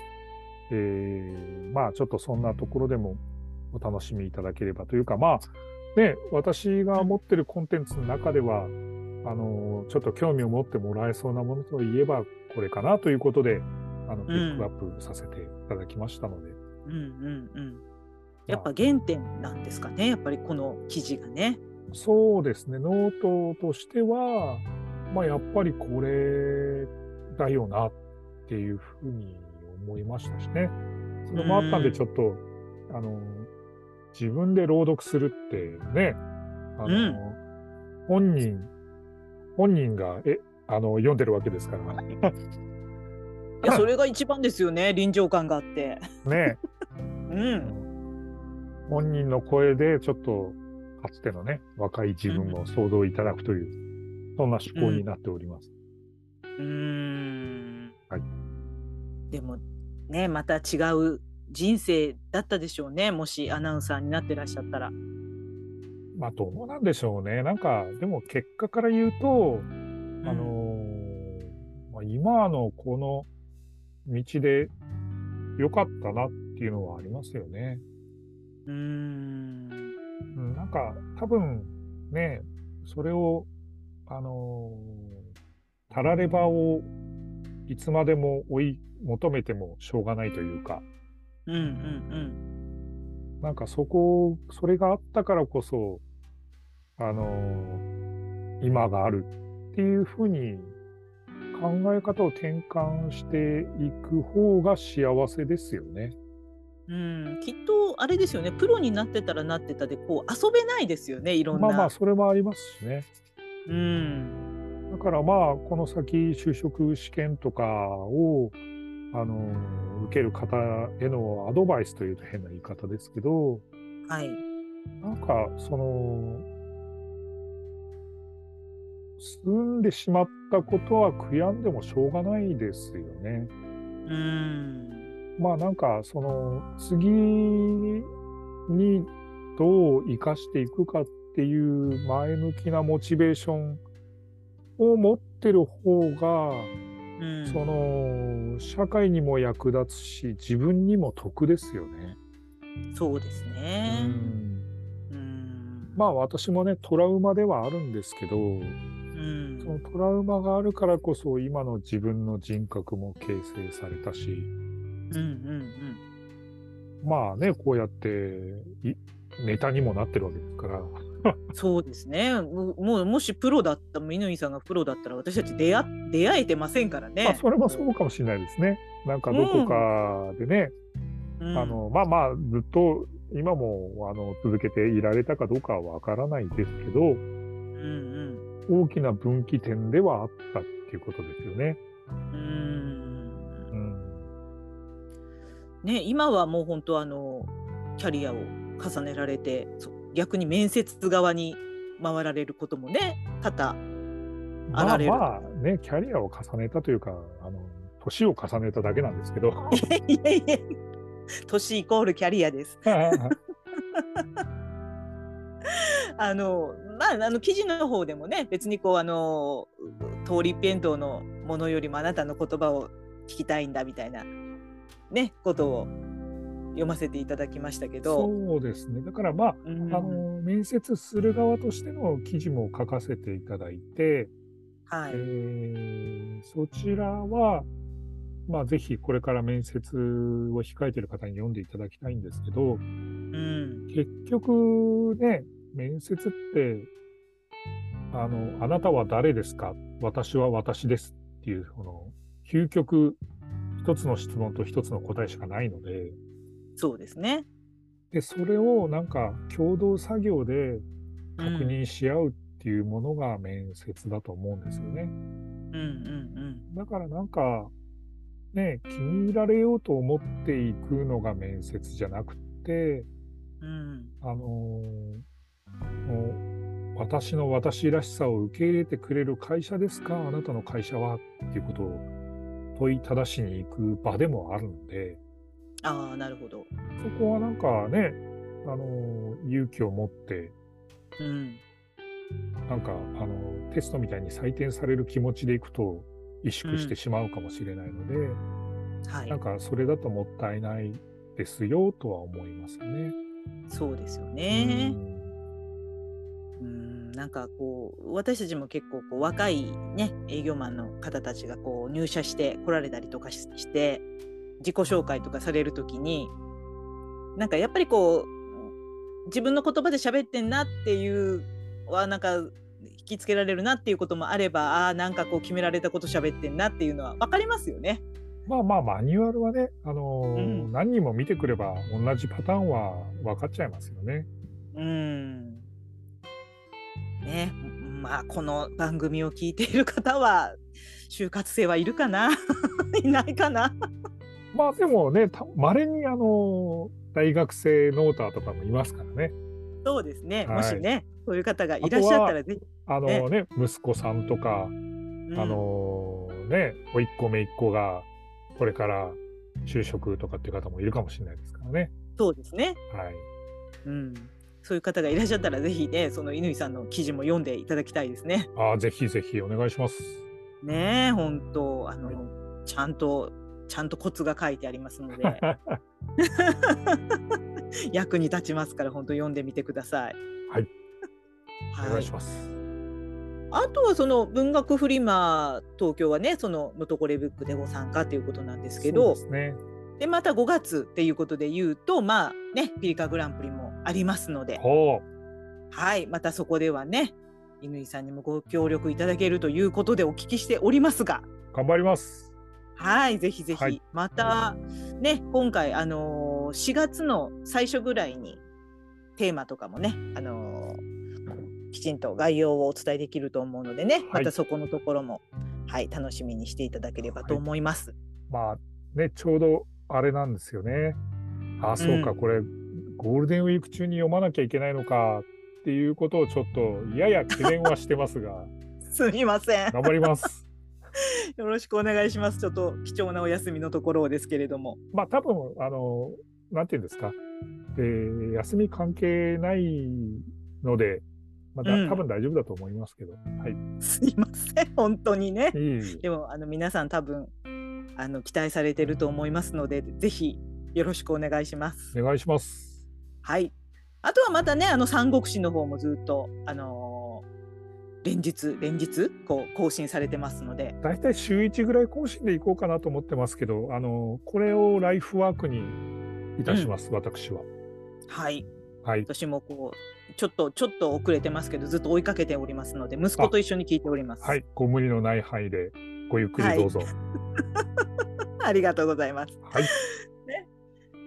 えーまあ、ちょっとそんなところでもお楽しみいただければというか、まあ、ね、私が持ってるコンテンツの中では、あの、ちょっと興味を持ってもらえそうなものといえば、これかなということで、あの、ピックアップさせていただきましたので、うんうんうん。やっぱ原点なんですかね。やっぱりこの記事がね。そうですね、ノートとしては、まあ、やっぱりこれだよなっていうふうに思いましたしね。それもあったんで、うんちょっと、あの、自分で朗読するってね、あの、うん本人、本人が、え、あの、読んでるわけですから、いや、それが一番ですよね。(laughs) 臨場感があって。ね、うん。本人の声でちょっと、かつてのね、若い自分を想像いただくという、そんな趣向になっております。うーん。はいでもね、また違う人生だったでしょうね。もしアナウンサーになってらっしゃったら。まあ、どうなんでしょうね。なんか、でも結果から言うと、あのーまあ、今のこの道で良かったなっていうのはありますよね。うーん。うん、なんか、多分ね、それを、あのーたらればをいつまでも追い求めてもしょうがないというか、うんうんなんかそこ、それがあったからこそ、あのー今があるっていうふうに考え方を転換していく方が幸せですよね。うん。うん。きっとあれですよね。プロになってたらなってたで、こう遊べないですよね。いろんな。まあまあ、それもありますしね。うん。だからまあ、この先就職試験とかを、あのー受ける方へのアドバイスというと変な言い方ですけど、はい。なんか、その、済んでしまったことは悔やんでもしょうがないですよね。うん。まあなんか、その、次にどう生かしていくかっていう前向きなモチベーションを持ってる方が、うん、その社会にも役立つし自分にも得ですよね。そうですね。うん、まあ私もねトラウマではあるんですけど、うん、そのトラウマがあるからこそ今の自分の人格も形成されたし、うんうんうん、まあねこうやってネタにもなってるわけですから。(laughs) そうですね。もうもしプロだった乾さんがプロだったら私たち出会出会えてませんからね。あそれもそうかもしれないですね。なんかどこかでね、うん、あのまあまあずっと今もあの続けていられたかどうかはわからないですけど、うんうん、大きな分岐点ではあったっていうことですよね。うん。ね今はもう本当あのキャリアを重ねられて逆に面接側に回られることもね多々あられる。まあ、まあねキャリアを重ねたというかあの年を重ねただけなんですけど。(laughs) いやいや年イコールキャリアです。(laughs) あのまああの記事の方でもね別にこうあの通り一辺倒のものよりもあなたの言葉を聞きたいんだみたいなねことを読ませていただきましたけど。そうですね。だからまあうん、あの面接する側としての記事も書かせていただいて、はい。えー、そちらは、まあ、ぜひこれから面接を控えている方に読んでいただきたいんですけど、うん、結局ね面接ってあの「あなたは誰ですか？私は私です」っていうこの究極一つの質問と一つの答えしかないので、そうですね。で、それをなんか共同作業で確認し合うっていうものが面接だと思うんですよね。うんうんうん。だからなんか、ね、気に入られようと思っていくのが面接じゃなくて、うん、あのー、私の私らしさを受け入れてくれる会社ですか？あなたの会社は？っていうことを問いただしに行く場でもあるので、ああ、なるほど。そこはなんかね、あの、勇気を持って、うん。なんか、あの、テストみたいに採点される気持ちでいくと、萎縮してしまうかもしれないので、うん、はい。なんか、それだともったいないですよ、とは思いますよね。そうですよね。うん、なんかこう私たちも結構こう若いね営業マンの方たちがこう入社して来られたりとかして自己紹介とかされる時になんかやっぱりこう自分の言葉で喋ってんなっていうはなんか引きつけられるなっていうこともあればあなんかこう決められたこと喋ってんなっていうのは分かりますよね。まあまあマニュアルはね、あのーうん、何人も見てくれば同じパターンは分かっちゃいますよね。うん。ねまあこの番組を聞いている方は就活生はいるかな？(laughs) いないかな？まあでもね、まれにあの大学生ノーターとかもいますからね。そうですね、はい、もしね、そういう方がいらっしゃったらぜひ。あのね、ね息子さんとか、うん、あのね、おいっ子めいっ子がこれから就職とかっていう方もいるかもしれないですからね。そうですね。はい。うん。そういう方がいらっしゃったら、ぜひね、その乾さんの記事も読んでいただきたいですね。ああ、ぜひぜひお願いします。ねえ、本当、あの、はい、ちゃんとちゃんとコツが書いてありますので。(laughs) 役に立ちますから本当読んでみてください。はい。お願いします。あとはその文学フリマ東京はねそののとこれブックでご参加ということなんですけどで、ね、でまた5月っていうことで言うとまあねピリカグランプリもありますので。はい。またそこではね乾さんにもご協力いただけるということでお聞きしておりますが。頑張りますはい、ぜひぜひ、はい、またね、今回あのー、4月の最初ぐらいにテーマとかもね、あのー、きちんと概要をお伝えできると思うのでね、はい、またそこのところも、はい、楽しみにしていただければと思います。はい、まあね、ちょうどあれなんですよね。あ、そうか、うん、これゴールデンウィーク中に読まなきゃいけないのかっていうことをちょっとやや懸念はしてますが。(laughs) すみません。頑張ります。(laughs) よろしくお願いします。ちょっと貴重なお休みのところですけれども。まあ多分あのなんていうんですか、えー休み関係ないので、まだ、うん多分大丈夫だと思いますけど、はい。すいません本当にねいえいえでもあの皆さん多分あの期待されてると思いますのでぜひよろしくお願いします。お願いします。はい。あとはまたねあの三国志の方もずっとあのー連日連日こう更新されてますので、大体週1ぐらい更新でいこうかなと思ってますけど、あの、これをライフワークにいたします、私は。はい。はい。私もこうちょっとちょっと遅れてますけどずっと追いかけておりますので息子と一緒に聞いております。はい。ご無理のない範囲でごゆっくりどうぞ。(laughs) ありがとうございます。はい。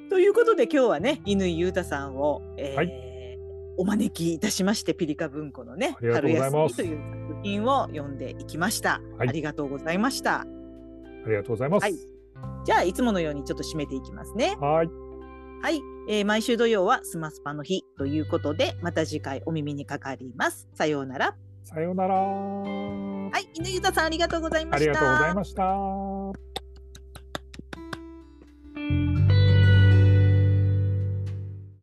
ということで今日はね乾裕太さんを、えーはいお招きいたしましてピリカ文庫のね春休みという作品を読んでいきました、はい。ありがとうございました。ありがとうございます。はい。じゃあいつものようにちょっと締めていきますね。はい。はい、えー毎週土曜はスマスパの日ということでまた次回お耳にかかります。さようなら。さようなら。はい。乾裕太さんありがとうございました。ありがとうございました。